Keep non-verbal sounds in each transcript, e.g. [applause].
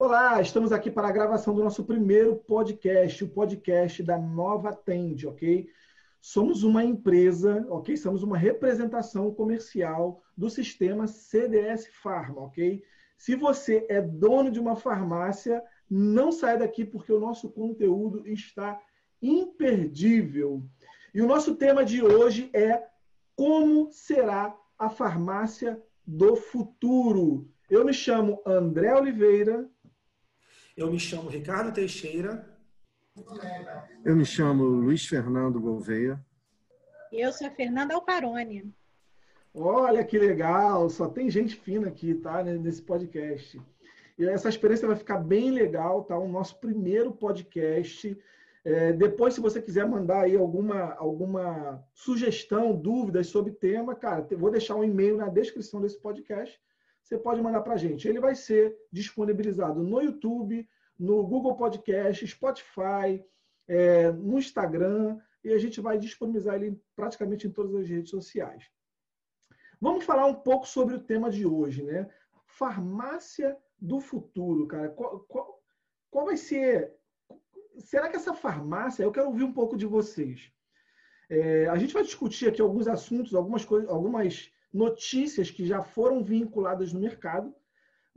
Olá, estamos aqui para a gravação do nosso primeiro podcast, o podcast da Nova Tende, ok? Somos uma empresa, ok? Somos uma representação comercial do sistema CDS Pharma, ok? Se você é dono de uma farmácia, não saia daqui porque o nosso conteúdo está imperdível. E o nosso tema de hoje é como será a farmácia do futuro. Eu me chamo André Oliveira. Eu me chamo Ricardo Teixeira. Eu me chamo Luiz Fernando Gouveia. Eu sou a Fernanda Alparoni. Olha que legal, só tem gente fina aqui, tá? Nesse podcast. E essa experiência vai ficar bem legal, tá? O nosso primeiro podcast. É, depois, se você quiser mandar aí alguma, alguma sugestão, dúvidas sobre tema, cara, vou deixar um e-mail na descrição desse podcast você pode mandar para a gente. Ele vai ser disponibilizado no YouTube, no Google Podcast, Spotify, é, no Instagram, e a gente vai disponibilizar ele praticamente em todas as redes sociais. Vamos falar um pouco sobre o tema de hoje, né? Farmácia do futuro, cara. Qual, qual, qual vai ser. Será que essa farmácia. Eu quero ouvir um pouco de vocês. É, a gente vai discutir aqui alguns assuntos, algumas coisas, algumas notícias que já foram vinculadas no mercado,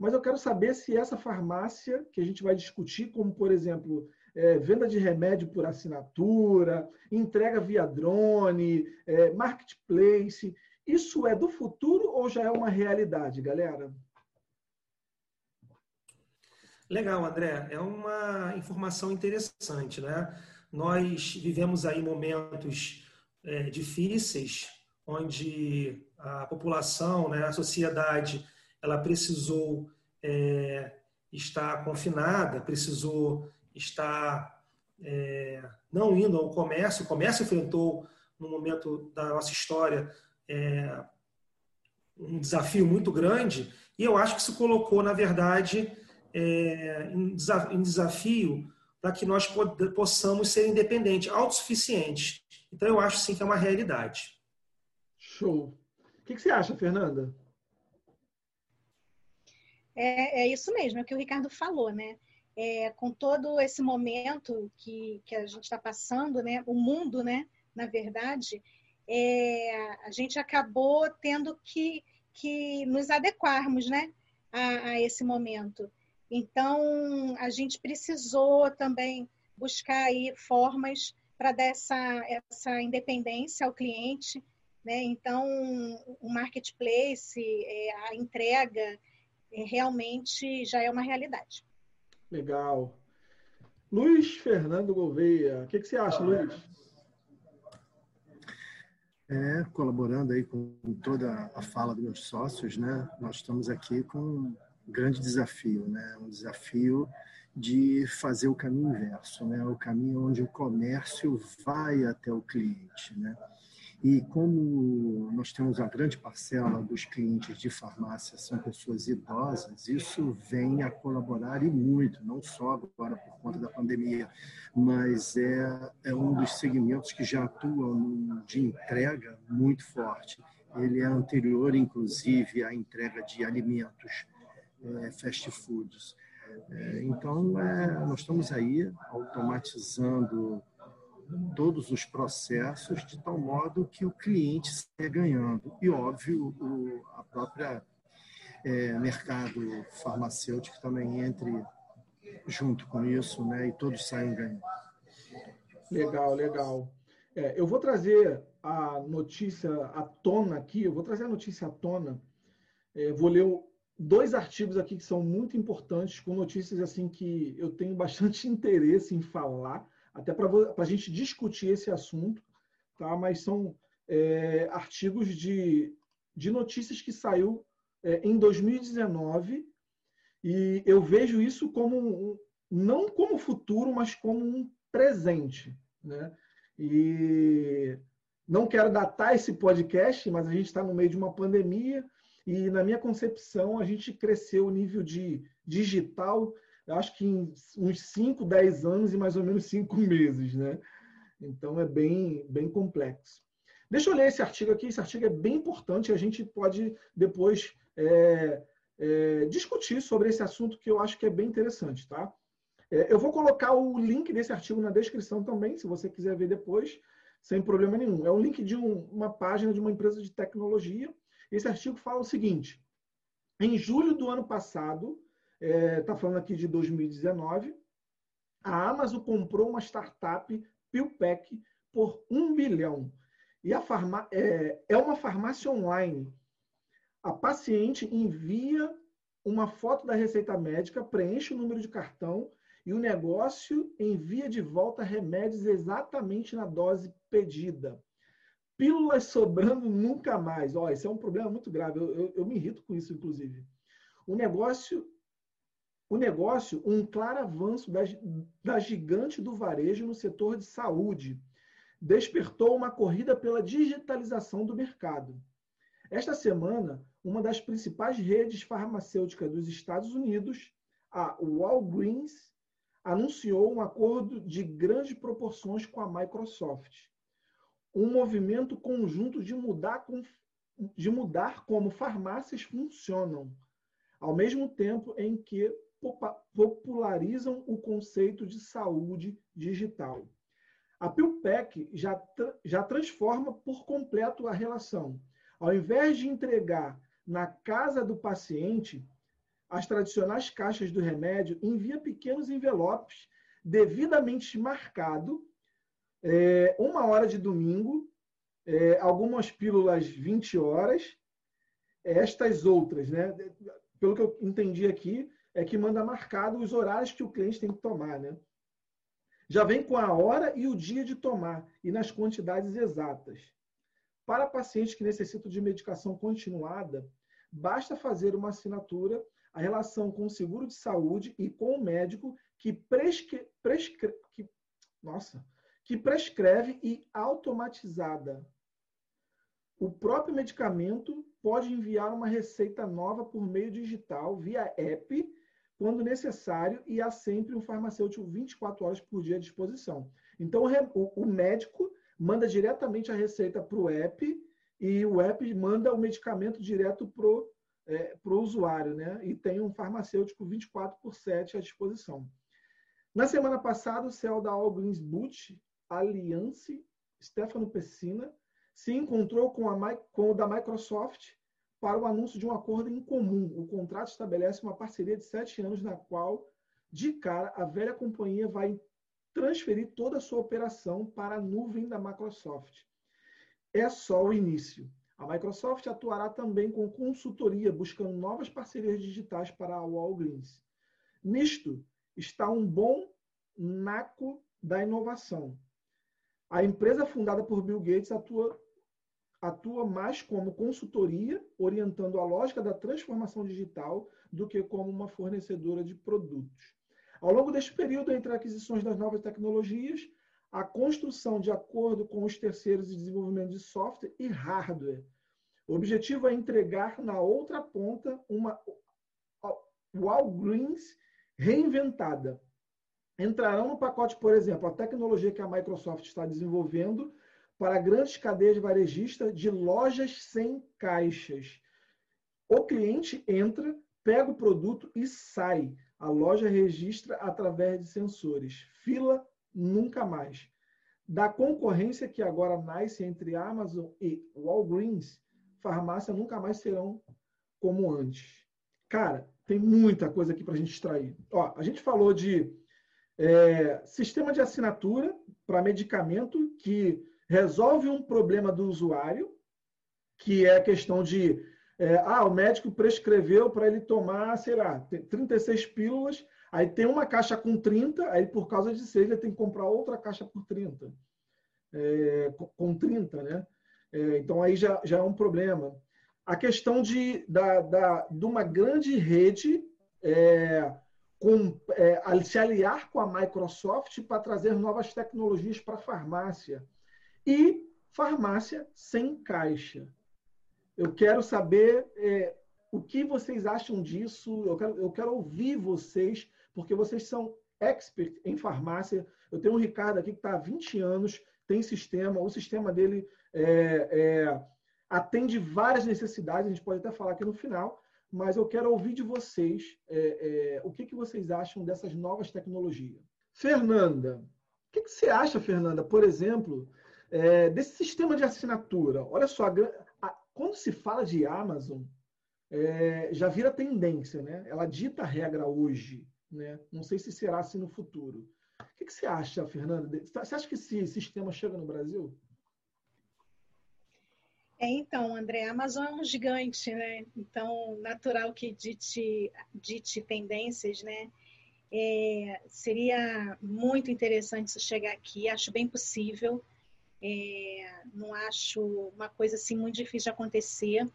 mas eu quero saber se essa farmácia que a gente vai discutir, como por exemplo, é, venda de remédio por assinatura, entrega via drone, é, marketplace, isso é do futuro ou já é uma realidade, galera? Legal, André. É uma informação interessante, né? Nós vivemos aí momentos é, difíceis, onde a população, né, a sociedade, ela precisou é, estar confinada, precisou estar é, não indo ao comércio. O comércio enfrentou, no momento da nossa história, é, um desafio muito grande, e eu acho que isso colocou, na verdade, é, em, desafio para que nós possamos ser independentes, autossuficientes. Então, eu acho sim que é uma realidade. Show. O que você acha, Fernanda? É, é, isso mesmo, é o que o Ricardo falou, né? É, com todo esse momento que, que a gente está passando, né? O mundo, né? Na verdade, é, a gente acabou tendo que, que nos adequarmos, né? A, a esse momento. Então, a gente precisou também buscar aí formas para dar essa, essa independência ao cliente, né? Então, o marketplace, é, a entrega, realmente já é uma realidade. Legal. Luiz Fernando Gouveia, o que, que você acha, Luiz? É, colaborando aí com toda a fala dos meus sócios, né? Nós estamos aqui com um grande desafio, né? Um desafio de fazer o caminho inverso, né? O caminho onde o comércio vai até o cliente, né? E como nós temos a grande parcela dos clientes de farmácia são pessoas idosas, isso vem a colaborar e muito, não só agora por conta da pandemia, mas é, é um dos segmentos que já atuam de entrega muito forte. Ele é anterior, inclusive, à entrega de alimentos, é, fast foods. É, então, é, nós estamos aí automatizando todos os processos de tal modo que o cliente esteja ganhando. E, óbvio, o, a própria é, mercado farmacêutico também entre junto com isso, né? E todos saiam ganhando. Legal, legal. É, eu vou trazer a notícia à tona aqui, eu vou trazer a notícia à tona. É, vou ler dois artigos aqui que são muito importantes, com notícias assim que eu tenho bastante [laughs] interesse em falar até para a gente discutir esse assunto, tá? mas são é, artigos de, de notícias que saiu é, em 2019 e eu vejo isso como um, não como futuro, mas como um presente. Né? E não quero datar esse podcast, mas a gente está no meio de uma pandemia e, na minha concepção, a gente cresceu o nível de digital acho que em uns 5, 10 anos e mais ou menos 5 meses, né? Então é bem, bem complexo. Deixa eu ler esse artigo aqui, esse artigo é bem importante, a gente pode depois é, é, discutir sobre esse assunto que eu acho que é bem interessante, tá? É, eu vou colocar o link desse artigo na descrição também, se você quiser ver depois, sem problema nenhum. É um link de um, uma página de uma empresa de tecnologia. Esse artigo fala o seguinte: em julho do ano passado, está é, falando aqui de 2019, a Amazon comprou uma startup PillPack por um bilhão. E a farma, é, é uma farmácia online a paciente envia uma foto da receita médica, preenche o número de cartão e o negócio envia de volta remédios exatamente na dose pedida. Pílulas sobrando nunca mais. Ó, esse é um problema muito grave. Eu, eu, eu me irrito com isso, inclusive. O negócio, o negócio, um claro avanço da, da gigante do varejo no setor de saúde, despertou uma corrida pela digitalização do mercado. Esta semana, uma das principais redes farmacêuticas dos Estados Unidos, a Walgreens, anunciou um acordo de grandes proporções com a Microsoft. Um movimento conjunto de mudar, de mudar como farmácias funcionam, ao mesmo tempo em que popularizam o conceito de saúde digital. A PillPack já, já transforma por completo a relação ao invés de entregar na casa do paciente as tradicionais caixas do remédio, envia pequenos envelopes devidamente marcado, é, uma hora de domingo, é, algumas pílulas 20 horas, estas outras, né? Pelo que eu entendi aqui, é que manda marcado os horários que o cliente tem que tomar, né? Já vem com a hora e o dia de tomar e nas quantidades exatas. Para pacientes que necessitam de medicação continuada, basta fazer uma assinatura, a relação com o seguro de saúde e com o médico que, prescre... Que... Nossa. que prescreve e automatizada. O próprio medicamento pode enviar uma receita nova por meio digital, via app, quando necessário, e há sempre um farmacêutico 24 horas por dia à disposição. Então, o médico manda diretamente a receita para o app e o app manda o medicamento direto para o é, usuário, né? E tem um farmacêutico 24 por 7 à disposição. Na semana passada, o CEO da Walgreens Boots Alliance, Stefano Pessina, se encontrou com, a, com o da Microsoft para o anúncio de um acordo em comum. O contrato estabelece uma parceria de sete anos, na qual, de cara, a velha companhia vai transferir toda a sua operação para a nuvem da Microsoft. É só o início. A Microsoft atuará também com consultoria, buscando novas parcerias digitais para a Walgreens. Nisto está um bom naco da inovação. A empresa fundada por Bill Gates atua, atua mais como consultoria, orientando a lógica da transformação digital, do que como uma fornecedora de produtos. Ao longo deste período, entre aquisições das novas tecnologias, a construção de acordo com os terceiros de desenvolvimento de software e hardware. O objetivo é entregar na outra ponta uma Walgreens reinventada. Entrarão no pacote, por exemplo, a tecnologia que a Microsoft está desenvolvendo para grandes cadeias varejistas de lojas sem caixas. O cliente entra, pega o produto e sai. A loja registra através de sensores. Fila nunca mais. Da concorrência que agora nasce entre Amazon e Walgreens, farmácia nunca mais serão como antes. Cara, tem muita coisa aqui para a gente extrair. Ó, a gente falou de é, sistema de assinatura para medicamento que resolve um problema do usuário, que é a questão de é, ah, o médico prescreveu para ele tomar, sei lá, 36 pílulas, aí tem uma caixa com 30, aí por causa de 6 ele tem que comprar outra caixa por 30. É, com 30, né? É, então aí já, já é um problema. A questão de, da, da, de uma grande rede é, com, é, se aliar com a Microsoft para trazer novas tecnologias para a farmácia. E farmácia sem caixa. Eu quero saber é, o que vocês acham disso. Eu quero, eu quero ouvir vocês, porque vocês são expert em farmácia. Eu tenho um Ricardo aqui que está há 20 anos, tem sistema, o sistema dele é, é, atende várias necessidades, a gente pode até falar aqui no final, mas eu quero ouvir de vocês é, é, o que, que vocês acham dessas novas tecnologias. Fernanda, o que, que você acha, Fernanda, por exemplo, é, desse sistema de assinatura? Olha só, a, a, quando se fala de Amazon, é, já vira tendência, né? Ela dita a regra hoje, né? Não sei se será assim no futuro. O que, que você acha, Fernanda? Você acha que esse sistema chega no Brasil? É, então, André, a Amazon é um gigante, né? Então, natural que dite, dite tendências, né? É, seria muito interessante isso chegar aqui, acho bem possível. É, não acho uma coisa assim muito difícil de acontecer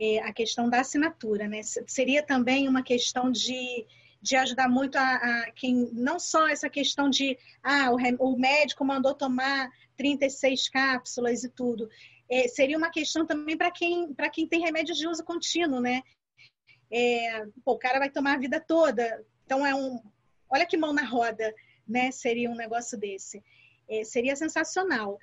é, a questão da assinatura, né? Seria também uma questão de, de ajudar muito a, a quem, não só essa questão de, ah, o, o médico mandou tomar 36 cápsulas e tudo. É, seria uma questão também para quem, quem tem remédios de uso contínuo, né? É, pô, o cara vai tomar a vida toda. Então, é um. Olha que mão na roda, né? Seria um negócio desse. É, seria sensacional.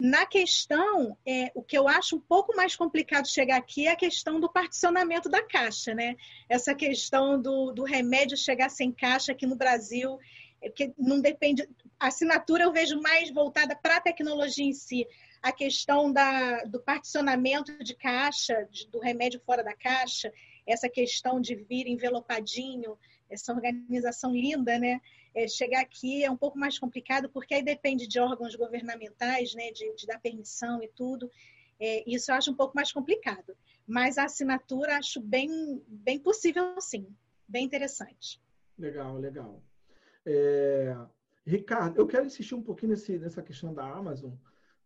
Na questão, é, o que eu acho um pouco mais complicado chegar aqui é a questão do particionamento da caixa, né? Essa questão do, do remédio chegar sem caixa aqui no Brasil, é, que não depende. A assinatura eu vejo mais voltada para a tecnologia em si. A questão da, do particionamento de caixa, de, do remédio fora da caixa, essa questão de vir envelopadinho, essa organização linda, né? É, chegar aqui é um pouco mais complicado, porque aí depende de órgãos governamentais, né, de, de dar permissão e tudo. É, isso eu acho um pouco mais complicado. Mas a assinatura acho bem, bem possível, sim. Bem interessante. Legal, legal. É, Ricardo, eu quero insistir um pouquinho nesse, nessa questão da Amazon,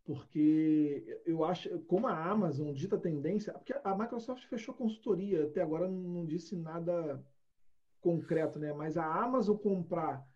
porque eu acho, como a Amazon dita tendência, porque a Microsoft fechou consultoria, até agora não disse nada concreto, né? Mas a Amazon comprar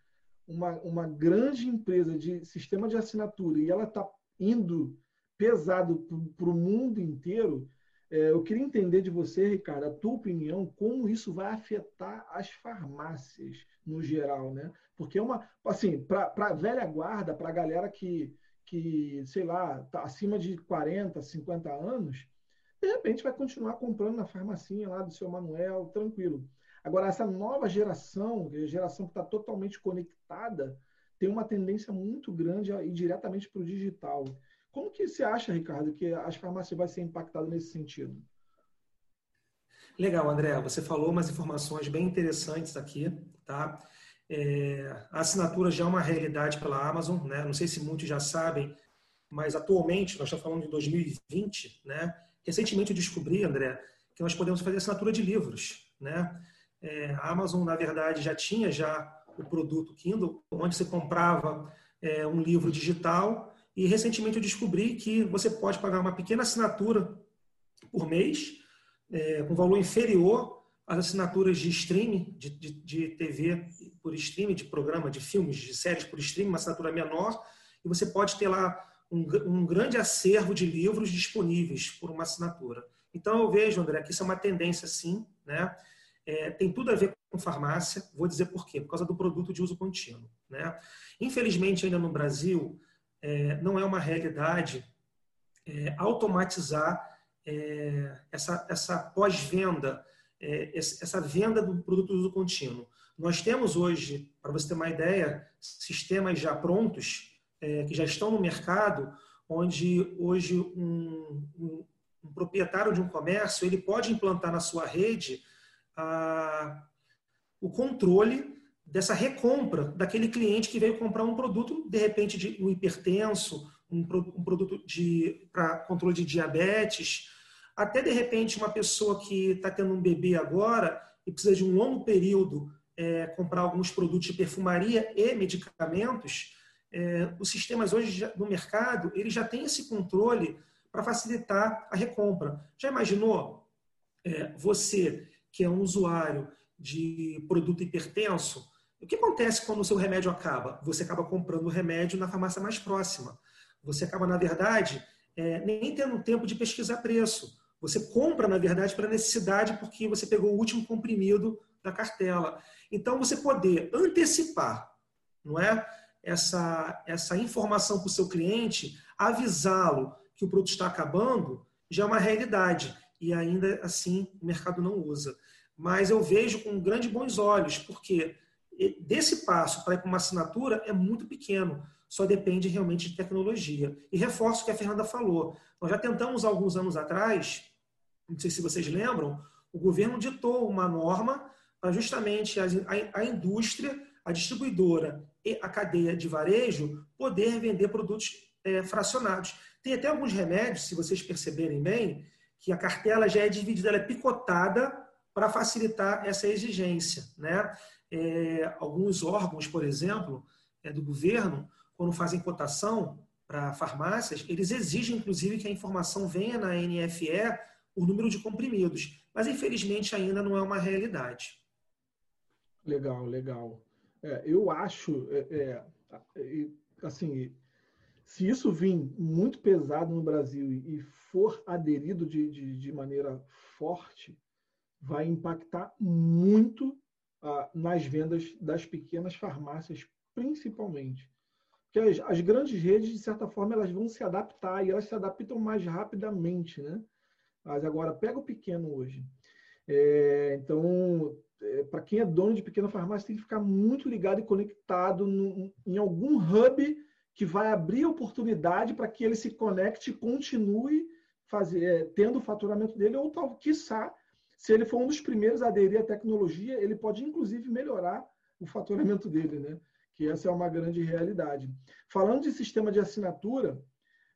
uma, uma grande empresa de sistema de assinatura e ela está indo pesado para o mundo inteiro, é, eu queria entender de você, Ricardo, a tua opinião, como isso vai afetar as farmácias no geral, né? Porque é uma, assim, para a velha guarda, para a galera que, que, sei lá, está acima de 40, 50 anos, de repente vai continuar comprando na farmacinha lá do seu Manuel, tranquilo. Agora, essa nova geração, a geração que está totalmente conectada, tem uma tendência muito grande a ir diretamente para o digital. Como que você acha, Ricardo, que as farmácias vão ser impactadas nesse sentido? Legal, André. Você falou umas informações bem interessantes aqui, tá? É, a assinatura já é uma realidade pela Amazon, né? Não sei se muitos já sabem, mas atualmente, nós estamos falando de 2020, né? Recentemente eu descobri, André, que nós podemos fazer assinatura de livros, né? É, a Amazon, na verdade, já tinha já o produto Kindle, onde você comprava é, um livro digital e recentemente eu descobri que você pode pagar uma pequena assinatura por mês, é, com valor inferior às assinaturas de streaming, de, de, de, TV por streaming, de programa, de filmes, de séries por streaming, uma assinatura menor, e você pode ter lá um, um grande acervo de livros disponíveis por uma assinatura. Então eu vejo, André, que isso é uma tendência sim, né? É, tem tudo a ver com farmácia. Vou dizer por quê. Por causa do produto de uso contínuo. Né? Infelizmente, ainda no Brasil, é, não é uma realidade é, automatizar é, essa, essa pós-venda, é, essa venda do produto de uso contínuo. Nós temos hoje, para você ter uma ideia, sistemas já prontos, é, que já estão no mercado, onde hoje um, um, um proprietário de um comércio ele pode implantar na sua rede a, o controle dessa recompra daquele cliente que veio comprar um produto, de repente, de um hipertenso, um, um produto para controle de diabetes, até de repente uma pessoa que está tendo um bebê agora e precisa de um longo período é, comprar alguns produtos de perfumaria e medicamentos, é, os sistemas hoje no mercado ele já tem esse controle para facilitar a recompra. Já imaginou é, você que é um usuário de produto hipertenso, o que acontece quando o seu remédio acaba? Você acaba comprando o remédio na farmácia mais próxima. Você acaba, na verdade, é, nem tendo tempo de pesquisar preço. Você compra, na verdade, para necessidade, porque você pegou o último comprimido da cartela. Então, você poder antecipar não é? essa, essa informação para o seu cliente, avisá-lo que o produto está acabando, já é uma realidade e ainda assim o mercado não usa. mas eu vejo com grandes bons olhos, porque desse passo para ir para uma assinatura é muito pequeno, só depende realmente de tecnologia. E reforço o que a Fernanda falou. Nós já tentamos alguns anos atrás, não sei se vocês lembram, o governo ditou uma norma para justamente a, a, a indústria, a distribuidora e a cadeia de varejo poder vender produtos é, fracionados. Tem até alguns remédios, se vocês perceberem bem, que a cartela já é dividida, ela é picotada para facilitar essa exigência. Né? É, alguns órgãos, por exemplo, é, do governo, quando fazem cotação para farmácias, eles exigem, inclusive, que a informação venha na NFE o número de comprimidos. Mas, infelizmente, ainda não é uma realidade. Legal, legal. É, eu acho, é, é, assim, se isso vir muito pesado no Brasil e for aderido de, de, de maneira forte, vai impactar muito ah, nas vendas das pequenas farmácias, principalmente. Porque as, as, grandes redes, de certa forma, elas vão se adaptar e elas se adaptam mais rapidamente, né? Mas agora, pega o pequeno hoje. É, então, é, para quem é dono de pequena farmácia, tem que ficar muito ligado e conectado no, em algum hub que vai abrir oportunidade para que ele se conecte e continue fazer, é, tendo o faturamento dele, ou tal, quiçá, se ele for um dos primeiros a aderir à tecnologia, ele pode inclusive melhorar o faturamento dele, né? Que essa é uma grande realidade. Falando de sistema de assinatura,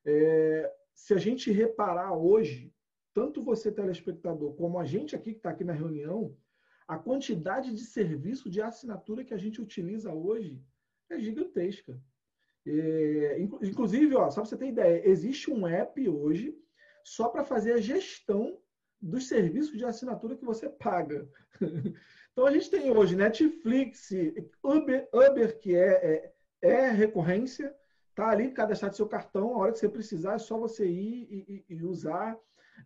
é, se a gente reparar hoje, tanto você telespectador como a gente aqui que está aqui na reunião, a quantidade de serviço de assinatura que a gente utiliza hoje é gigantesca. É, inclusive, ó, só para você ter ideia, existe um app hoje só para fazer a gestão dos serviços de assinatura que você paga. [laughs] Então a gente tem hoje Netflix, Uber, Uber que é, é, é recorrência, tá ali cadastrado seu cartão, a hora que você precisar é só você ir e, e, e usar.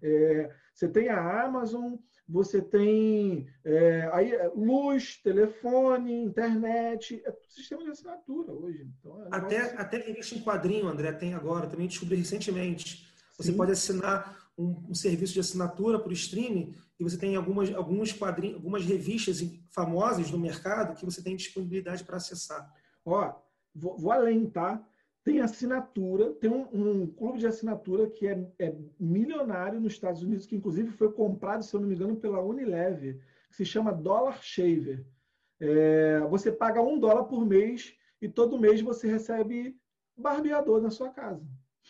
É, você tem a Amazon, você tem é, aí, é, luz, telefone, internet, é tudo sistema de assinatura hoje. Então, é até, assim. até revista em quadrinho, André, tem agora, também descobri recentemente. Você Sim. pode assinar um, um, serviço de assinatura por streaming e você tem algumas, alguns quadrinhos, algumas revistas famosas no mercado que você tem disponibilidade para acessar. Ó, vou, vou além, tá? Tem assinatura, tem um, um, clube de assinatura que é, é, milionário nos Estados Unidos, que inclusive foi comprado, se eu não me engano, pela Unilever, que se chama Dollar Shaver. É, você paga um dólar por mês e todo mês você recebe barbeador na sua casa.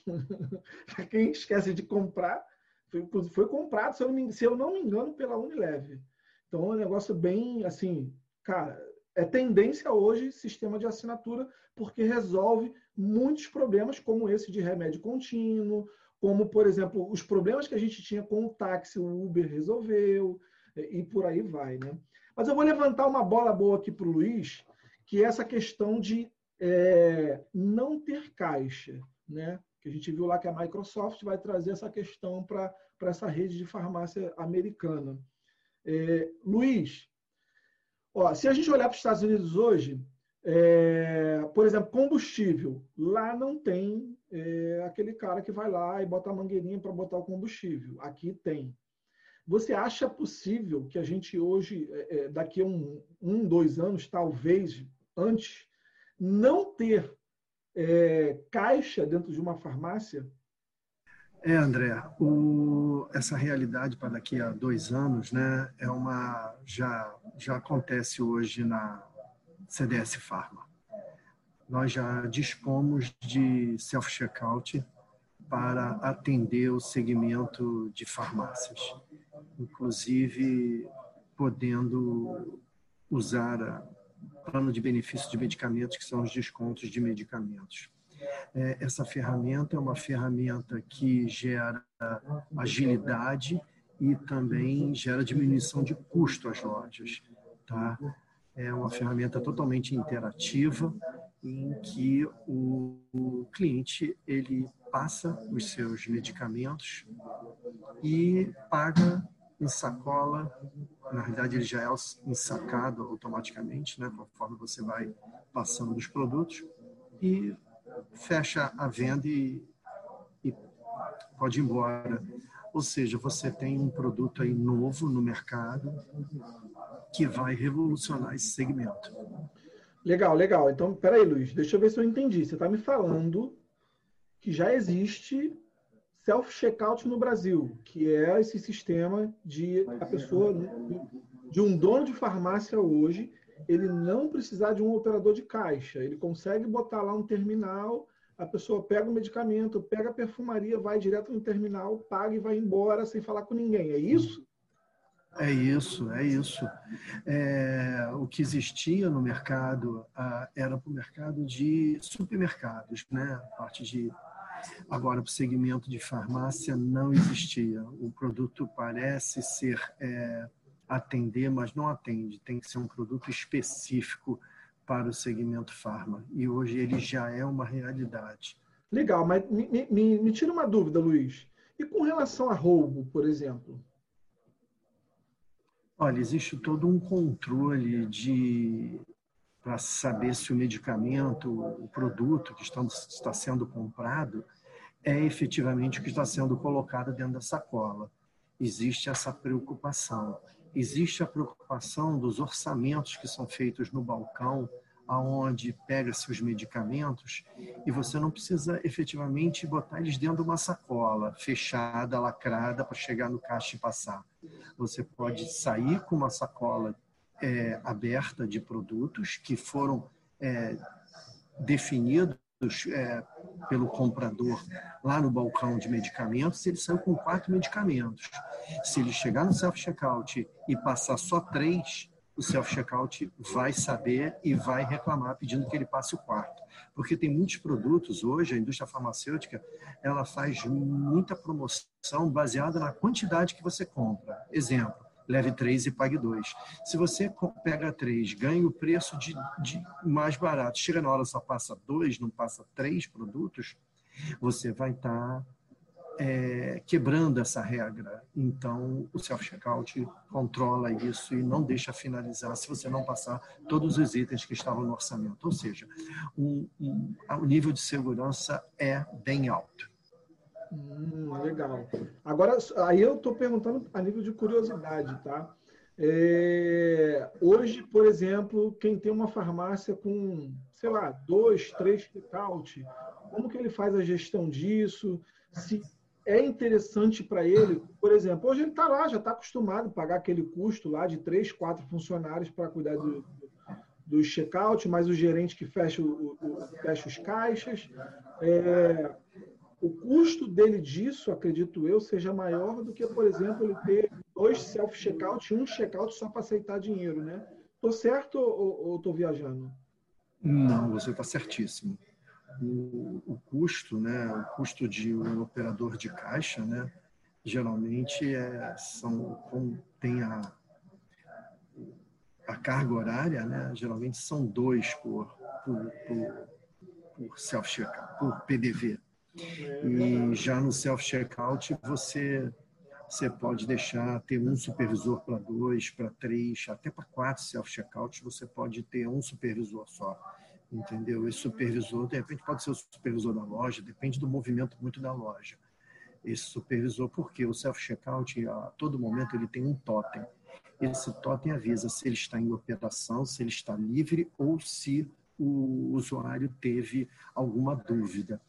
[laughs] Para quem esquece de comprar, foi, foi comprado, se eu, me, se eu, não me engano, pela Unilever. Então é um negócio bem assim, cara, é tendência hoje sistema de assinatura, porque resolve muitos problemas, como esse de remédio contínuo, como, por exemplo, os problemas que a gente tinha com o táxi, o Uber resolveu, e por aí vai. Né? Mas eu vou levantar uma bola boa aqui para o Luiz, que é essa questão de é, não ter caixa. Né? Que a gente viu lá que a Microsoft vai trazer essa questão para essa rede de farmácia americana. É, Luiz, ó, se a gente olhar para os Estados Unidos hoje, é, por exemplo, combustível. Lá não tem é, aquele cara que vai lá e bota a mangueirinha para botar o combustível. Aqui tem. Você acha possível que a gente hoje, é, é daqui a um, um, dois anos, talvez antes, não ter é, caixa dentro de uma farmácia? É, André, o, essa realidade para daqui a dois anos, né, é uma já já acontece hoje na CDS Pharma. Nós já dispomos de self-checkout para atender o segmento de farmácias, inclusive podendo usar plano de benefício de medicamentos, que são os descontos de medicamentos. É, essa ferramenta é uma ferramenta que gera agilidade e também gera diminuição de custo às lojas. Tá? É uma ferramenta totalmente interativa em que o, cliente ele passa os seus medicamentos e paga em sacola. Na realidade, ele já é ensacado automaticamente, né, conforme você vai passando dos produtos e fecha a venda e, e pode ir embora. Ou seja, você tem um produto aí novo no mercado que vai revolucionar esse segmento. Legal, legal. Então, peraí, Luiz, deixa eu ver se eu entendi. Você está me falando que já existe self-checkout no Brasil, que é esse sistema de a pessoa, de um dono de farmácia hoje, ele não precisar de um operador de caixa. Ele consegue botar lá um terminal, a pessoa pega o medicamento, pega a perfumaria, vai direto no terminal, paga e vai embora sem falar com ninguém. É isso? É isso, é isso. É, o que existia no mercado ah, era para o mercado de supermercados, né? A parte de Agora, para o segmento de farmácia, não existia. O produto parece ser é, atender, mas não atende. Tem que ser um produto específico para o segmento farma. E hoje ele já é uma realidade. Legal, mas me, me, me tira uma dúvida, Luiz. E com relação a roubo, por exemplo? Olha, existe todo um controle de para saber se o medicamento, o produto que está, está sendo comprado, é efetivamente o que está sendo colocado dentro da sacola. Existe essa preocupação. Existe a preocupação dos orçamentos que são feitos no balcão, aonde pega-se os medicamentos e você não precisa efetivamente botar eles dentro de uma sacola fechada, lacrada para chegar no caixa e passar. Você pode sair com uma sacola é, aberta de produtos que foram é, definidos é, pelo comprador lá no balcão de medicamentos, ele saiu com quatro medicamentos. Se ele chegar no self-checkout e passar só três, o self-checkout vai saber e vai reclamar pedindo que ele passe o quarto. Porque tem muitos produtos hoje, a indústria farmacêutica, ela faz muita promoção baseada na quantidade que você compra. Exemplo, leve três e pague dois. Se você pega três, ganha o preço de, de mais barato, chega na hora só passa dois, não passa três produtos, você vai estar tá, é, quebrando essa regra. Então, o self-checkout controla isso e não deixa finalizar se você não passar todos os itens que estavam no orçamento. Ou seja, um, um, o nível de segurança é bem alto. Hum, legal. Agora, aí eu estou perguntando a nível de curiosidade, tá? É, hoje, por exemplo, quem tem uma farmácia com, sei lá, dois, três fit como que ele faz a gestão disso? Se é interessante para ele, por exemplo, hoje ele está lá, já está acostumado a pagar aquele custo lá de três, quatro funcionários para cuidar do, do check-out, mais o gerente que fecha, o, o, fecha os caixas. É, o custo dele disso, acredito eu, seja maior do que, por exemplo, ele ter dois self-checkout e um checkout só para aceitar dinheiro, né? Estou certo ou estou viajando? Não, você está certíssimo. O, o, custo, né, o custo de um operador de caixa, né, geralmente é, são, tem a, a carga horária, né, geralmente são dois por, por, por, por self-checkout, por PDV. E já no self-checkout, você, você pode deixar, ter um supervisor para dois, para três, até para quatro self-checkouts, você pode ter um supervisor só. Entendeu? Esse supervisor, de repente, pode ser o supervisor da loja, depende do movimento muito da loja. Esse supervisor, porque o self-checkout, a todo momento, ele tem um totem. Esse totem avisa se ele está em operação, se ele está livre ou se o usuário teve alguma dúvida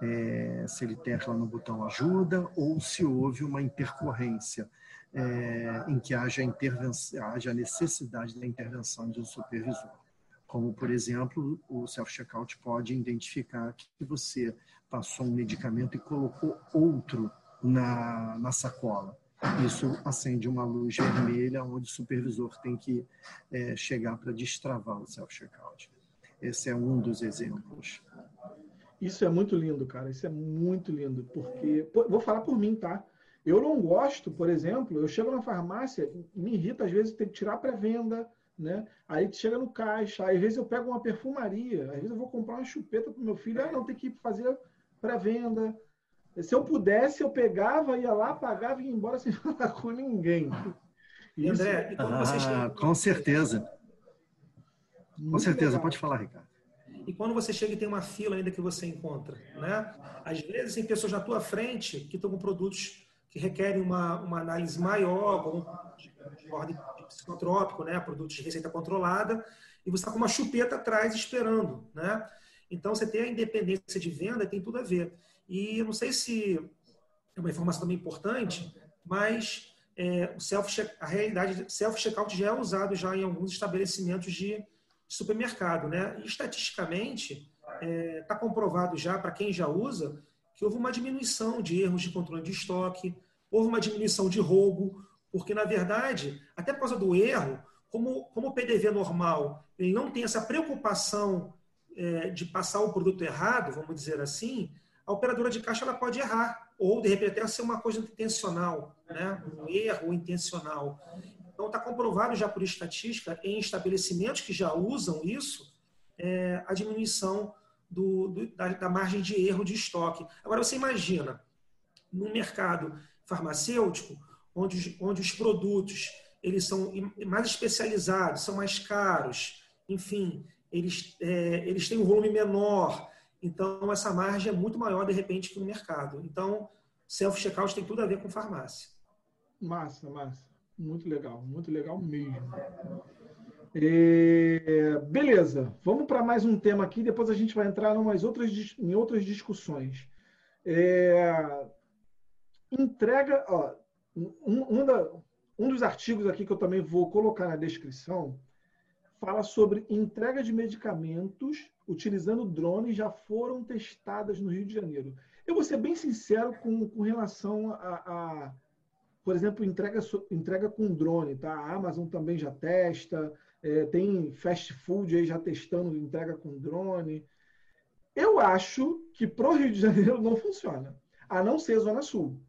é, se ele tecla no botão ajuda ou se houve uma intercorrência é, em que haja, haja necessidade da intervenção de um supervisor. Como, por exemplo, o self-checkout pode identificar que você passou um medicamento e colocou outro na, na sacola. Isso acende uma luz vermelha onde o supervisor tem que é, chegar para destravar o self-checkout. Esse é um dos exemplos. Isso é muito lindo, cara. Isso é muito lindo. Porque, vou falar por mim, tá? Eu não gosto, por exemplo, eu chego na farmácia, me irrita às vezes ter que tirar pré-venda, né? Aí chega no caixa, às vezes eu pego uma perfumaria, às vezes eu vou comprar uma chupeta para meu filho, ah, não, tem que fazer pré-venda. Se eu pudesse, eu pegava, ia lá, pagava e ia embora [laughs] sem falar com ninguém. Isso... André, ah, com certeza. Com certeza, legal. pode falar, Ricardo e quando você chega e tem uma fila ainda que você encontra, né? Às vezes tem pessoas na tua frente que estão com produtos que requerem uma, uma análise maior, como de ordem de psicotrópico, né, produtos de receita controlada, e você está com uma chupeta atrás esperando, né? Então, você tem a independência de venda, tem tudo a ver. E eu não sei se é uma informação também importante, mas é, o self a realidade self-checkout já é usado já em alguns estabelecimentos de supermercado, né? E, estatisticamente, está é, tá comprovado já, para quem já usa, que houve uma diminuição de erros de controle de estoque, houve uma diminuição de roubo, porque, na verdade, até por causa do erro, como, como o PDV normal ele não tem essa preocupação é, de passar o produto errado, vamos dizer assim, a operadora de caixa ela pode errar, ou de repente até ser uma coisa intencional, né? um erro intencional. Então, está comprovado já por estatística, em estabelecimentos que já usam isso, é, a diminuição do, do, da, da, margem de erro de estoque. Agora, você imagina, no mercado farmacêutico, onde, onde os produtos eles são mais especializados, são mais caros, enfim, eles, é, eles têm um volume menor, então essa margem é muito maior, de repente, que no mercado. Então, self-checkout tem tudo a ver com farmácia. Massa, massa. Muito legal, muito legal mesmo. É, beleza, vamos para mais um tema aqui, depois a gente vai entrar em outras, em outras discussões. É, entrega, ó, um, um, da, um dos artigos aqui que eu também vou colocar na descrição fala sobre entrega de medicamentos utilizando drones já foram testadas no Rio de Janeiro. Eu vou ser bem sincero com, com relação a, a, por exemplo, entrega, entrega com drone. Tá? A Amazon também já testa, é, tem fast food aí já testando entrega com drone. Eu acho que para o Rio de Janeiro não funciona, a não ser Zona Sul.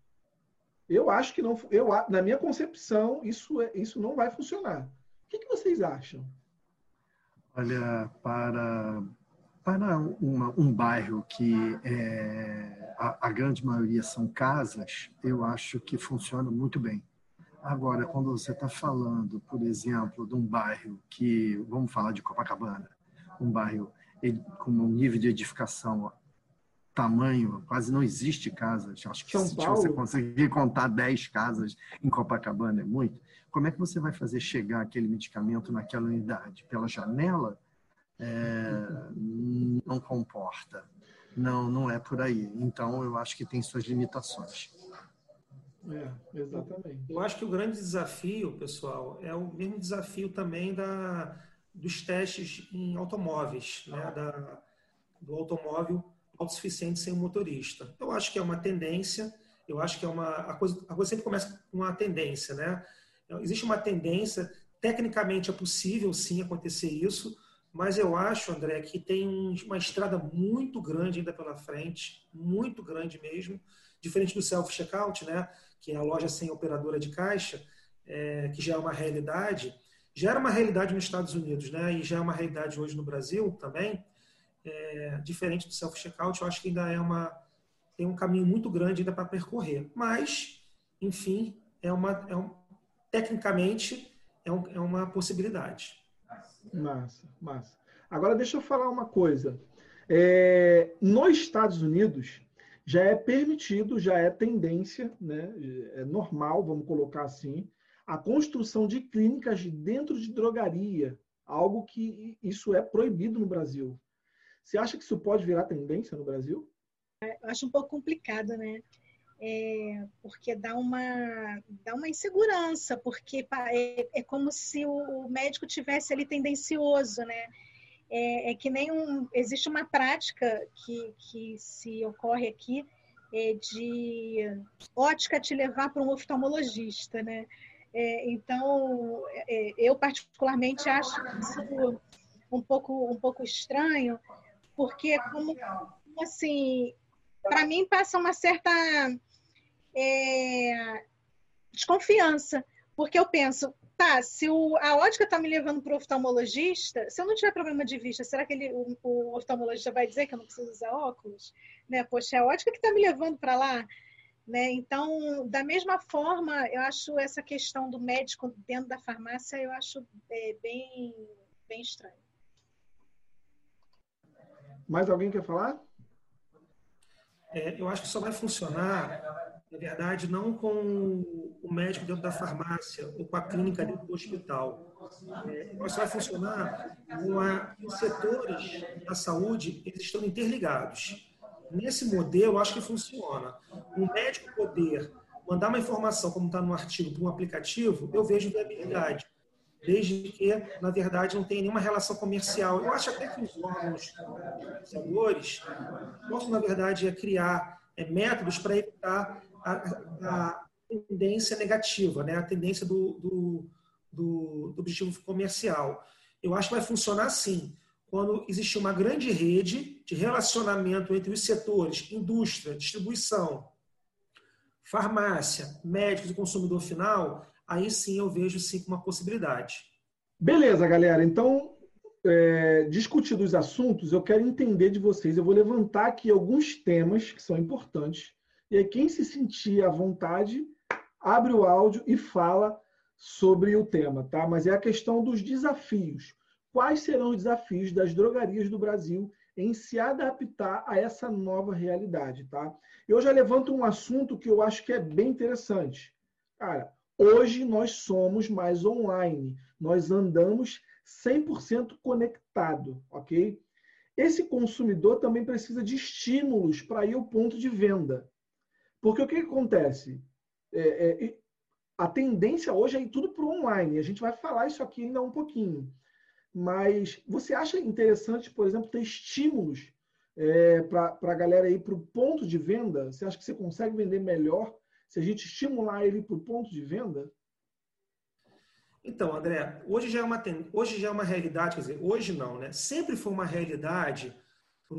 Eu acho que não, eu, na minha concepção, isso, é, isso não vai funcionar. O que, que vocês acham? Olha, para, para uma, um bairro que é, a, a grande maioria são casas, eu acho que funciona muito bem. Agora, quando você está falando, por exemplo, de um bairro que, vamos falar de Copacabana, um bairro com um nível de edificação tamanho, quase não existe casas. Acho que São se Paulo. você conseguir contar 10 casas em Copacabana é muito. Como é que você vai fazer chegar aquele medicamento naquela unidade? Pela janela? É, não comporta. Não, não é por aí. Então, eu acho que tem suas limitações. É, exatamente. Eu acho que o grande desafio, pessoal, é o mesmo desafio também da, dos testes em automóveis, né? da, do automóvel autossuficiente sem um motorista. Eu acho que é uma tendência, eu acho que é uma. A coisa, a coisa sempre começa com uma tendência, né? Existe uma tendência, tecnicamente é possível sim acontecer isso, mas eu acho, André, que tem uma estrada muito grande ainda pela frente, muito grande mesmo, diferente do self-checkout, né? Que é a loja sem operadora de caixa, é, que já é uma realidade. Já era uma realidade nos Estados Unidos, né? E já é uma realidade hoje no Brasil também é, diferente do self-checkout, eu acho que ainda é uma tem um caminho muito grande ainda para percorrer. Mas, enfim, é uma, é um, tecnicamente é, um, é uma possibilidade. Massa, massa. Agora deixa eu falar uma coisa. É, nos Estados Unidos já é permitido, já é tendência, né? é normal, vamos colocar assim, a construção de clínicas dentro de drogaria, algo que isso é proibido no Brasil. Você acha que isso pode virar tendência no Brasil? Eu acho um pouco complicado, né? É, porque dá uma, dá uma insegurança, porque é, é como se o, médico tivesse ali tendencioso, né? É, é, que nem um. Existe uma prática que, que se ocorre aqui é de ótica te levar para um oftalmologista, né? É, então, é, eu particularmente acho isso um pouco, um pouco estranho, porque como assim, para mim passa uma certa é, desconfiança, porque eu penso, tá, se o, a ótica está me levando para o oftalmologista, se eu não tiver problema de vista, será que ele, o, o, oftalmologista vai dizer que eu não preciso usar óculos? Né? Poxa, é a ótica que está me levando para lá. Né? Então, da mesma forma, eu acho essa questão do médico dentro da farmácia, eu acho é, bem, bem estranho. Mais alguém quer falar? É, eu acho que só vai funcionar na verdade, não com o médico dentro da farmácia ou com a clínica dentro do hospital. É, isso vai funcionar com os setores da saúde, eles estão interligados. Nesse modelo, acho que funciona. O médico poder mandar uma informação, como está no artigo, para um aplicativo, eu vejo viabilidade. Desde que, na verdade, não tenha nenhuma relação comercial. Eu acho até que os órgãos comerciadores possam, na verdade, criar é, métodos para evitar a, a, tendência negativa, né? a tendência do, do, do, do objetivo comercial. Eu acho que vai funcionar assim quando existe uma grande rede de relacionamento entre os setores, indústria, distribuição, farmácia, médicos e consumidor final, aí sim eu vejo sim uma possibilidade. Beleza, galera. Então, é, discutidos os assuntos, eu quero entender de vocês. Eu vou levantar aqui alguns temas que são importantes. E aí, quem se sentir à vontade, abre o áudio e fala sobre o tema, tá? Mas é a questão dos desafios. Quais serão os desafios das drogarias do Brasil em se adaptar a essa nova realidade, tá? Eu já levanto um assunto que eu acho que é bem interessante. Cara, hoje nós somos mais online, nós andamos 100% conectado, ok? Esse consumidor também precisa de estímulos para ir ao ponto de venda. Porque o que, que acontece? É, é, a tendência hoje é ir tudo para o online. A gente vai falar isso aqui ainda um pouquinho. Mas você acha interessante, por exemplo, ter estímulos é, para a galera ir para o ponto de venda? Você acha que você consegue vender melhor se a gente estimular ele para o ponto de venda? Então, André, hoje já é uma, hoje já é uma realidade, quer dizer, hoje não, né? Sempre foi uma realidade para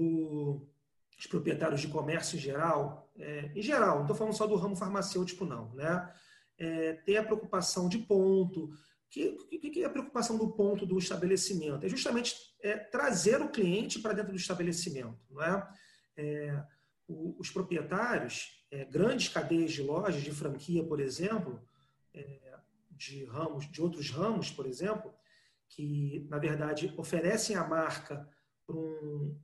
os proprietários de comércio em geral, é, em geral, não estou falando só do ramo farmacêutico, não, né? É, a preocupação de ponto, o que, que, é a preocupação do ponto do estabelecimento? É justamente é, trazer o cliente para dentro do estabelecimento. Não é? é o, os proprietários, é, grandes cadeias de lojas, de franquia, por exemplo, é, de ramos, de outros ramos, por exemplo, que na verdade oferecem a marca para um,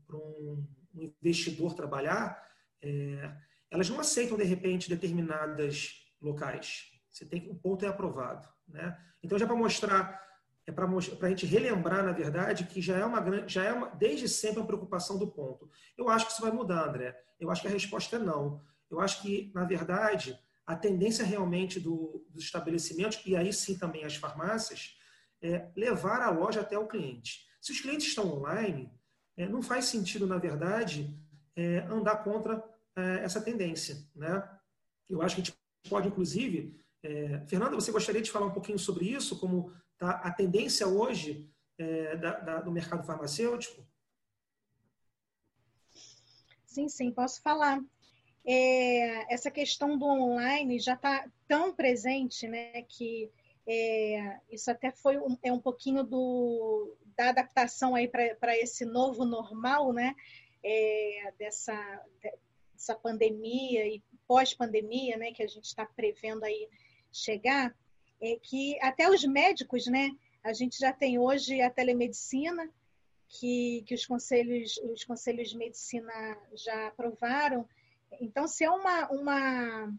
investidor trabalhar, é, elas não aceitam de repente determinadas locais. Você tem o ponto é aprovado. Né? Então, já para mostrar, é para a gente relembrar, na verdade, que já é uma grande, já é uma, desde sempre uma preocupação do ponto. Eu acho que isso vai mudar, André. Eu acho que a resposta é não. Eu acho que, na verdade, a tendência realmente do, dos estabelecimentos, e aí sim também as farmácias, é levar a loja até o cliente. Se os clientes estão online, é, não faz sentido, na verdade, é, andar contra é, essa tendência. Né? Eu acho que a gente pode, inclusive, é, Fernanda, você gostaria de falar um pouquinho sobre isso, como está a tendência hoje é, da, da, do mercado farmacêutico? Sim, sim, posso falar. É, essa questão do online já está tão presente, né, que é, isso até foi um, é um pouquinho do, da adaptação aí para esse novo normal, né, é, dessa, dessa pandemia e pós-pandemia, né, que a gente está prevendo aí chegar, é que até os médicos, né? A gente já tem hoje a telemedicina, que, que os, conselhos, os conselhos de medicina já aprovaram. Então, se é uma, uma,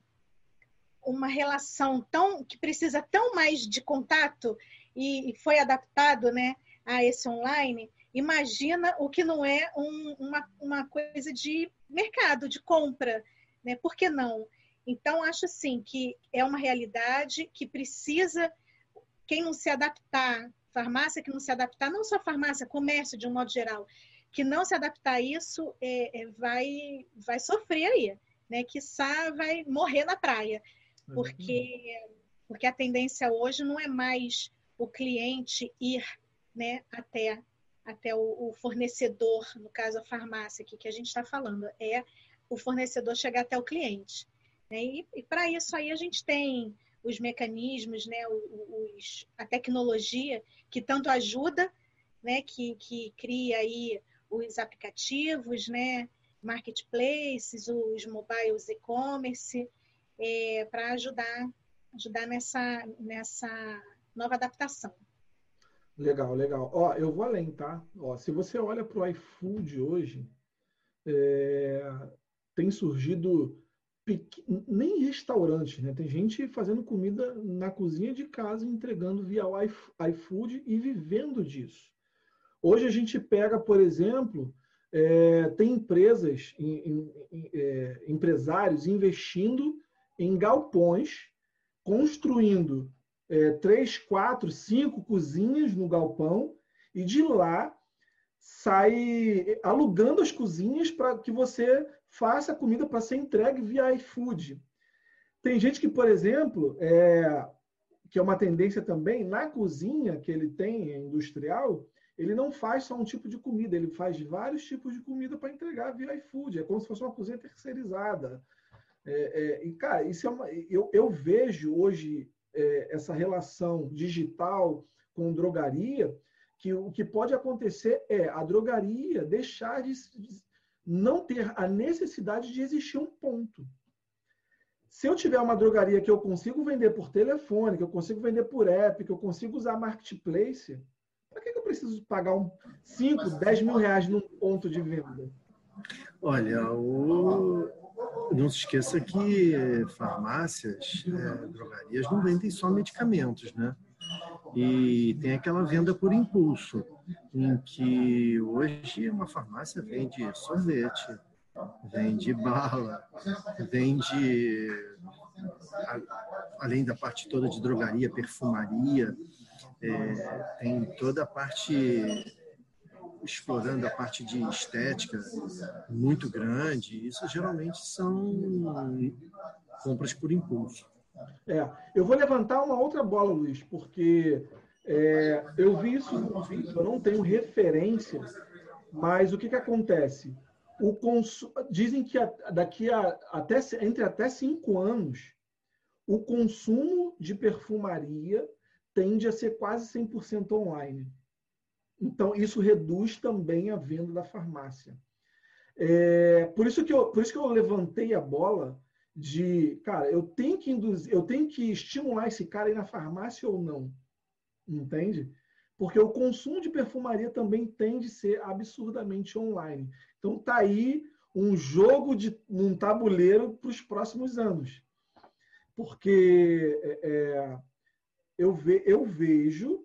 uma relação tão que precisa tão mais de contato e, e foi adaptado né, a esse online, imagina o que não é um, uma, uma coisa de mercado, de compra. Né? Por que não? Então, acho assim que é uma realidade que precisa, quem não se adaptar, farmácia que não se adaptar, não só farmácia, comércio de um modo geral, que não se adaptar a isso é, é, vai, vai sofrer aí, né? Que vai morrer na praia, uhum. porque, porque a tendência hoje não é mais o cliente ir né, até, até o, o fornecedor, no caso a farmácia aqui que a gente está falando, é o fornecedor chegar até o cliente. Né? E, e para isso aí a gente tem os mecanismos, né, os, a tecnologia que tanto ajuda, né, que, que cria aí os aplicativos, né, marketplaces, os mobiles e-commerce, é, para ajudar, ajudar nessa, nessa nova adaptação. Legal, legal. Ó, eu vou além, tá? Ó, se você olha para o iFood hoje, é, tem surgido nem restaurantes, né? Tem gente fazendo comida na cozinha de casa, entregando via iFood e vivendo disso. Hoje a gente pega, por exemplo, é, tem empresas, em, em, é, empresários investindo em galpões, construindo é, três, quatro, cinco cozinhas no galpão e de lá sai alugando as cozinhas para que você faça a comida para ser entregue via iFood. Tem gente que, por exemplo, é, que é uma tendência também, na cozinha que ele tem, industrial, ele não faz só um tipo de comida, ele faz vários tipos de comida para entregar via iFood. É como se fosse uma cozinha terceirizada. É, é, e, cara, isso é uma, eu, eu vejo hoje é, essa relação digital com drogaria, que o que pode acontecer é a drogaria deixar de, de não ter a necessidade de existir um ponto. Se eu tiver uma drogaria que eu consigo vender por telefone, que eu consigo vender por app, que eu consigo usar marketplace, para que, eu preciso pagar um 5, 10 mil reais num ponto de venda? Olha, o... não se esqueça que farmácias, é, drogarias não vendem só medicamentos, né? E tem aquela venda por impulso, em que hoje uma farmácia vende sorvete, vende bala, vende, além da parte toda de drogaria, perfumaria, é, tem toda a parte explorando a parte de estética muito grande. Isso geralmente são compras por impulso. É, eu vou levantar uma outra bola, Luiz, porque é, eu vi isso no vídeo, eu não tenho referência, mas o que, que acontece? O consu... Dizem que daqui a até, entre até cinco anos, o consumo de perfumaria tende a ser quase 100% online. Então, isso reduz também a venda da farmácia. É, por, isso que eu, por isso que eu levantei a bola de, cara, eu tenho que induzir, eu tenho que estimular esse cara a ir na farmácia ou não. Entende? Porque o consumo de perfumaria também tende a ser absurdamente online. Então tá aí um jogo de um tabuleiro para os próximos anos. Porque é, é, eu, ve, eu vejo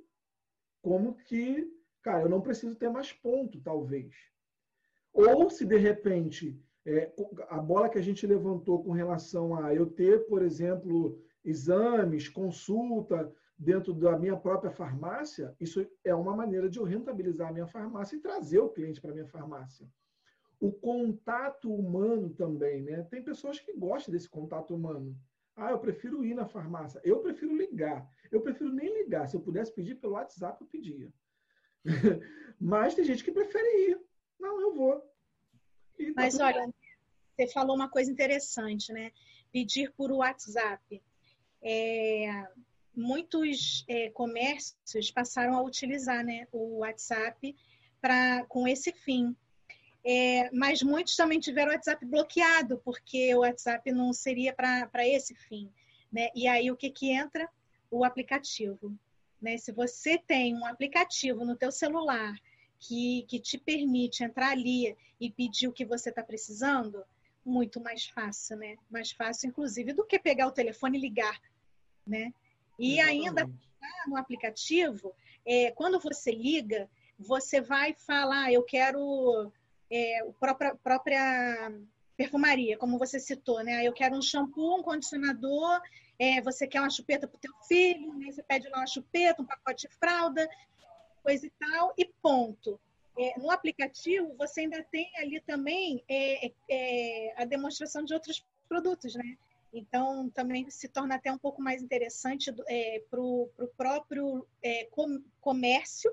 como que, cara, eu não preciso ter mais ponto, talvez. Ou se de repente é, a bola que a gente levantou com relação a eu ter, por exemplo, exames, consulta dentro da minha própria farmácia, isso é uma maneira de eu rentabilizar a minha farmácia e trazer o cliente para a minha farmácia. O contato humano também, né? Tem pessoas que gostam desse contato humano. Ah, eu prefiro ir na farmácia. Eu prefiro ligar. Eu prefiro nem ligar. Se eu pudesse pedir pelo WhatsApp, eu pedia. [laughs] Mas tem gente que prefere ir. Não, eu vou. Tá Mas olha, você falou uma coisa interessante, né? Pedir por WhatsApp. É, muitos é, comércios passaram a utilizar né, o WhatsApp pra, com esse fim. É, mas muitos também tiveram o WhatsApp bloqueado, porque o WhatsApp não seria para esse fim. Né? E aí o que, que entra? O aplicativo. Né? Se você tem um aplicativo no teu celular que, que te permite entrar ali e pedir o que você está precisando, muito mais fácil, né? Mais fácil, inclusive, do que pegar o telefone e ligar, né? E Exatamente. ainda no aplicativo, é, quando você liga, você vai falar, ah, eu quero é, própria, própria perfumaria, como você citou, né? Eu quero um shampoo, um condicionador, é, você quer uma chupeta para o teu filho, né? você pede lá uma chupeta, um pacote de fralda, coisa e tal, e ponto. É, no aplicativo, você ainda tem ali também é, é, a demonstração de outros produtos, né? Então, também se torna até um pouco mais interessante é, para o próprio é, com, comércio,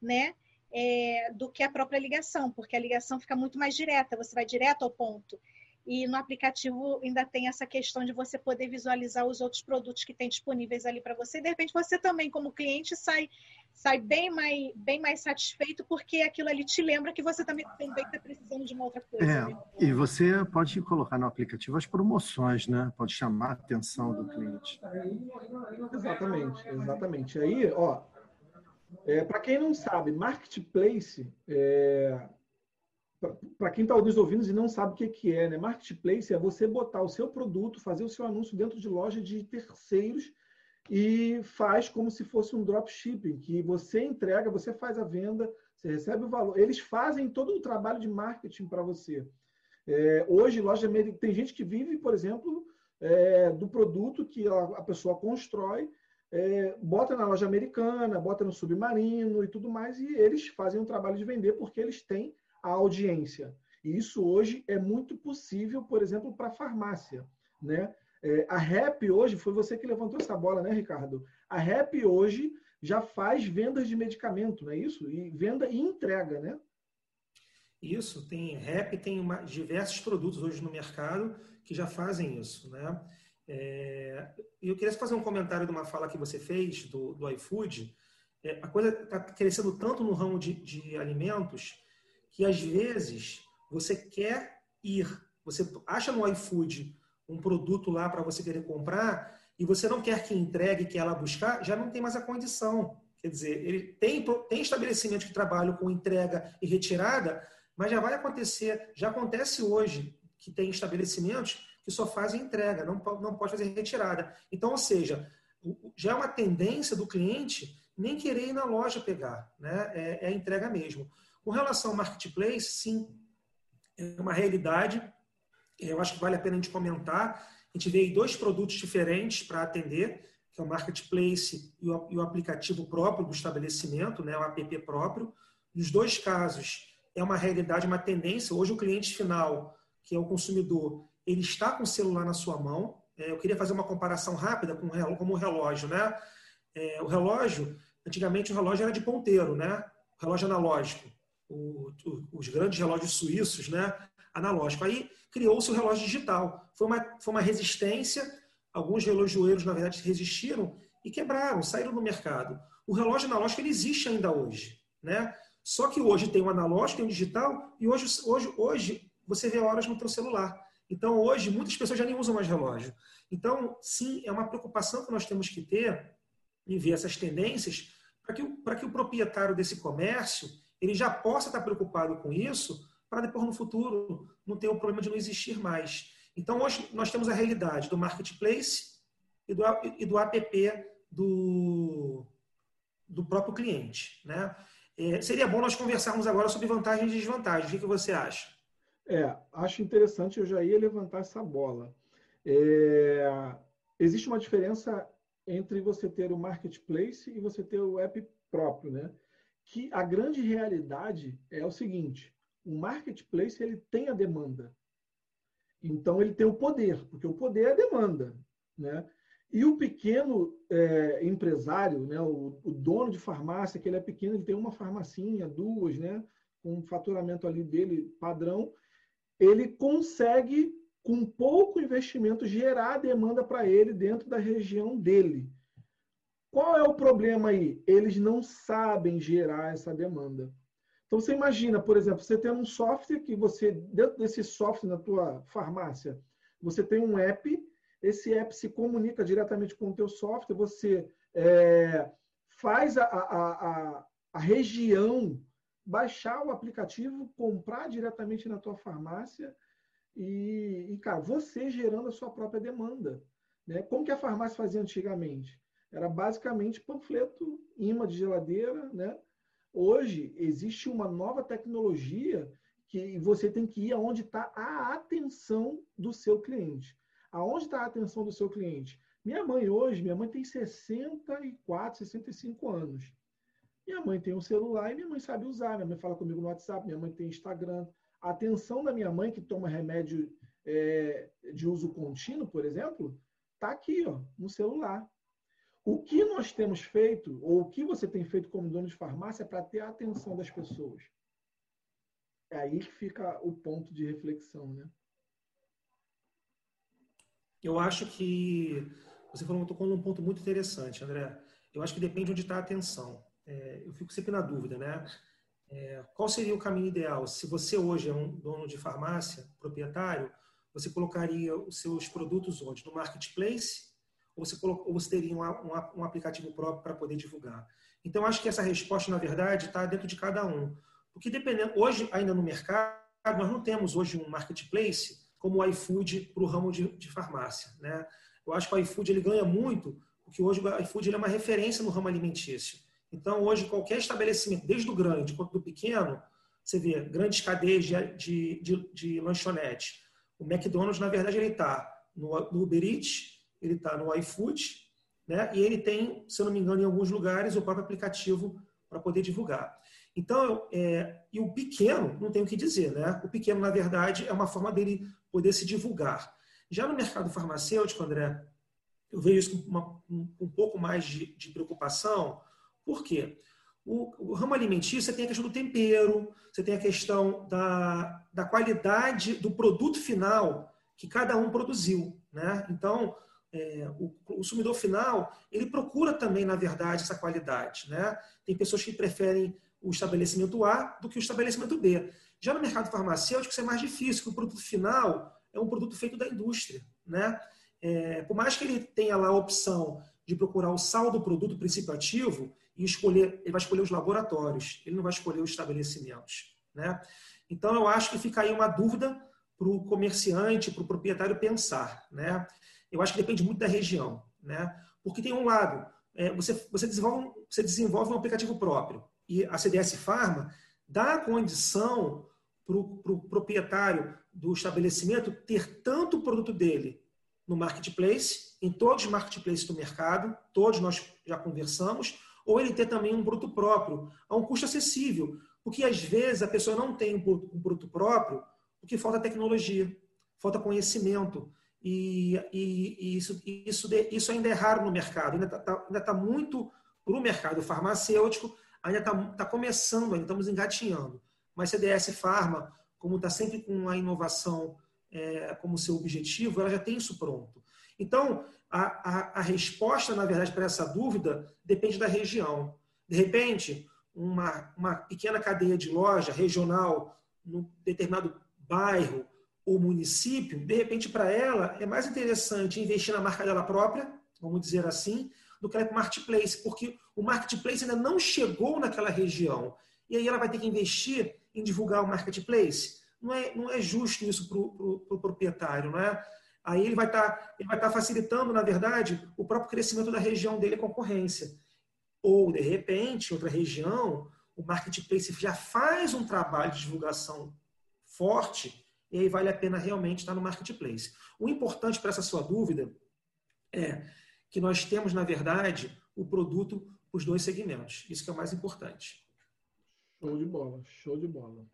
né? É, do que a própria ligação, porque a ligação fica muito mais direta, você vai direto ao ponto. E no aplicativo ainda tem essa questão de você poder visualizar os outros produtos que tem disponíveis ali para você. De repente, você também, como cliente, sai, sai bem, mais, bem mais satisfeito, porque aquilo ali te lembra que você também está precisando de uma outra coisa. É, né? E você pode colocar no aplicativo as promoções, né? Pode chamar a atenção do cliente. Exatamente, exatamente. Aí, ó, é, para quem não sabe, marketplace é, para quem está nos ouvindo e não sabe o que, que é, né? Marketplace é você botar o seu produto, fazer o seu anúncio dentro de loja de terceiros e faz como se fosse um dropshipping, que você entrega, você faz a venda, você recebe o valor. Eles fazem todo o trabalho de marketing para você. É, hoje, loja tem gente que vive, por exemplo, é, do produto que a, pessoa constrói, é, bota na loja americana, bota no submarino e tudo mais, e eles fazem o trabalho de vender porque eles têm a audiência. E isso hoje é muito possível, por exemplo, para farmácia. Né? É, a REP hoje, foi você que levantou essa bola, né, Ricardo? A REP hoje já faz vendas de medicamento, não é isso? E venda e entrega, né? Isso, tem REP, tem uma, diversos produtos hoje no mercado que já fazem isso, né? É, eu queria fazer um comentário de uma fala que você fez do, do iFood. É, a coisa está crescendo tanto no ramo de, de alimentos que às vezes você quer ir, você acha no iFood um produto lá para você querer comprar e você não quer que entregue, que ela buscar, já não tem mais a condição. Quer dizer, ele tem, tem estabelecimento que trabalham com entrega e retirada, mas já vai acontecer, já acontece hoje que tem estabelecimentos que só fazem entrega, não, não pode fazer retirada. Então, ou seja, já é uma tendência do cliente nem querer ir na loja pegar, né? é, é a entrega mesmo. Com relação ao marketplace, sim, é uma realidade. Eu acho que vale a pena a gente comentar. A gente veio dois produtos diferentes para atender, que é o marketplace e o, e o, aplicativo próprio do estabelecimento, né, o app próprio. Nos dois casos, é uma realidade, uma tendência. Hoje, o cliente final, que é o consumidor, ele está com o celular na sua mão. É, eu queria fazer uma comparação rápida com como o relógio, né? É, o relógio, antigamente o relógio era de ponteiro, né? O relógio analógico o, os grandes relógios suíços, né, analógico. Aí criou-se o relógio digital. Foi uma, foi uma resistência, alguns relojoeiros, na verdade, resistiram e quebraram, saíram do mercado. O relógio analógico ele existe ainda hoje. Né? Só que hoje tem o analógico, tem o digital, e hoje, hoje, hoje você vê horas no teu celular. Então, hoje, muitas pessoas já nem usam mais relógio. Então, sim, é uma preocupação que nós temos que ter em ver essas tendências para que, que o proprietário desse comércio ele já possa estar preocupado com isso para depois no futuro não ter o problema de não existir mais. Então hoje nós temos a realidade do marketplace e do, e do app do, do próprio cliente. Né? É, seria bom nós conversarmos agora sobre vantagens e desvantagens. O que, que você acha? É, acho interessante, eu já ia levantar essa bola. É, existe uma diferença entre você ter o marketplace e você ter o app próprio, né? Que a grande realidade é o seguinte: o marketplace ele tem a demanda. Então ele tem o poder, porque o poder é a demanda, né? E o pequeno é, empresário, né, o, o, dono de farmácia, que ele é pequeno, ele tem uma farmacinha, duas, né, com um faturamento ali dele padrão, ele consegue, com pouco investimento, gerar demanda para ele dentro da região dele. Qual é o problema aí? Eles não sabem gerar essa demanda. Então você imagina, por exemplo, você tem um software que você dentro desse software na tua farmácia, você tem um app, esse app se comunica diretamente com o teu software, você é, faz a, a, a, a região baixar o aplicativo, comprar diretamente na tua farmácia e, e, cara, você gerando a sua própria demanda. Né? Como que a farmácia fazia antigamente? Era basicamente panfleto, imã de geladeira, né? Hoje existe uma nova tecnologia que você tem que ir aonde está a atenção do seu cliente. Aonde está a atenção do seu cliente? Minha mãe hoje, minha mãe tem 64, 65 anos. Minha mãe tem um celular e minha mãe sabe usar. Minha mãe fala comigo no WhatsApp, minha mãe tem Instagram. A atenção da minha mãe, que toma remédio é, de uso contínuo, por exemplo, está aqui, ó, no celular. O que nós temos feito, ou o que você tem feito como dono de farmácia, para ter a atenção das pessoas? É aí que fica o ponto de reflexão, né? Eu acho que você falou, tocou num ponto muito interessante, André. Eu acho que depende onde está a atenção. É, eu fico sempre na dúvida, né? É, qual seria o caminho ideal? Se você hoje é um dono de farmácia, proprietário, você colocaria os seus produtos onde? No marketplace ou você, ou você teria um, um, um aplicativo próprio para poder divulgar? Então, acho que essa resposta, na verdade, está dentro de cada um. Porque dependendo, hoje, ainda no mercado, nós não temos hoje um marketplace como o iFood para o ramo de, de, farmácia. Né? Eu acho que o iFood ele ganha muito, porque hoje o iFood ele é uma referência no ramo alimentício. Então, hoje, qualquer estabelecimento, desde o grande quanto do pequeno, você vê grandes cadeias de, de, de lanchonete. O McDonald's, na verdade, ele está no, no Uber Eats, ele está no iFood, né? e ele tem, se eu não me engano, em alguns lugares, o próprio aplicativo para poder divulgar. Então, é, e o pequeno, não tem o que dizer, né? O pequeno, na verdade, é uma forma dele poder se divulgar. Já no mercado farmacêutico, André, eu vejo isso com uma, um, um, pouco mais de, de preocupação. Por quê? O, o, ramo alimentício, você tem a questão do tempero, você tem a questão da, da qualidade do produto final que cada um produziu. Né? Então, é, o, consumidor final, ele procura também, na verdade, essa qualidade. Né? Tem pessoas que preferem o estabelecimento A do que o estabelecimento B. Já no mercado farmacêutico, isso é mais difícil, porque o produto final é um produto feito da indústria. Né? É, por mais que ele tenha lá a opção de procurar o sal do produto, princípio ativo, e escolher, ele vai escolher os laboratórios, ele não vai escolher os estabelecimentos. Né? Então, eu acho que fica aí uma dúvida para o comerciante, para o proprietário pensar. Né? Eu acho que depende muito da região. Né? Porque tem um lado, é, você, você, desenvolve, você desenvolve um aplicativo próprio e a CDS Pharma dá a condição para o pro proprietário do estabelecimento ter tanto o produto dele no marketplace, em todos os marketplaces do mercado, todos nós já conversamos, ou ele ter também um produto próprio, a um custo acessível. Porque às vezes a pessoa não tem um produto próprio porque falta tecnologia, falta conhecimento. E, e, isso, isso, isso ainda é raro no mercado, ainda está tá, tá muito para o mercado farmacêutico, ainda está tá começando, ainda estamos engatinhando. Mas CDS Pharma, como está sempre com a inovação é, como seu objetivo, ela já tem isso pronto. Então, a, a, a resposta, na verdade, para essa dúvida depende da região. De repente, uma, uma pequena cadeia de loja regional, num determinado bairro ou município, de repente, para ela, é mais interessante investir na marca dela própria, vamos dizer assim, do que no marketplace, porque o marketplace ainda não chegou naquela região. E aí ela vai ter que investir em divulgar o marketplace. Não é, não é justo isso para o pro, pro proprietário, não é? Aí ele vai estar tá, tá facilitando, na verdade, o próprio crescimento da região dele, a concorrência. Ou, de repente, outra região, o marketplace já faz um trabalho de divulgação forte e aí vale a pena realmente estar no marketplace. O importante para essa sua dúvida é que nós temos, na verdade, o produto os dois segmentos. Isso que é o mais importante. Show de bola, show de bola.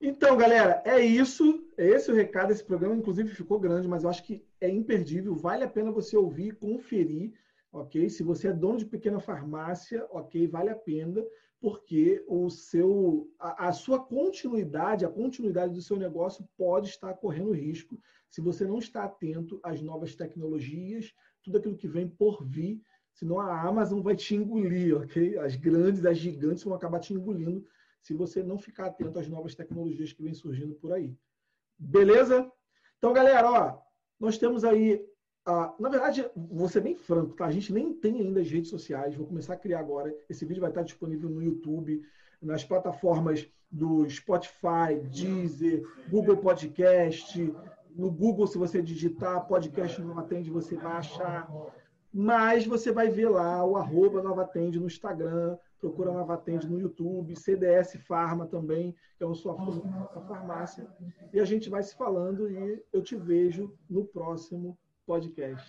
Então, galera, é isso. É esse o recado. Esse programa, inclusive, ficou grande, mas eu acho que é imperdível. Vale a pena você ouvir, conferir, ok? Se você é dono de pequena farmácia, ok, vale a pena, porque o seu, a, a sua continuidade, a continuidade do seu negócio pode estar correndo risco se você não está atento às novas tecnologias, tudo aquilo que vem por vir, senão a Amazon vai te engolir, ok? As grandes, as gigantes vão acabar te engolindo se você não ficar atento às novas tecnologias que vêm surgindo por aí. Beleza? Então, galera, ó, nós temos aí. Ah, na verdade, vou ser bem franco, tá? A gente nem tem ainda as redes sociais, vou começar a criar agora. Esse vídeo vai estar disponível no YouTube, nas plataformas do Spotify, Deezer, Google Podcast, no Google, se você digitar podcast não atende, você vai achar. Mas você vai ver lá o arroba Nova Atende no Instagram, procura Nova Atende no YouTube, CDS Farma também, que é o sua farmácia. E a gente vai se falando e eu te vejo no próximo podcast.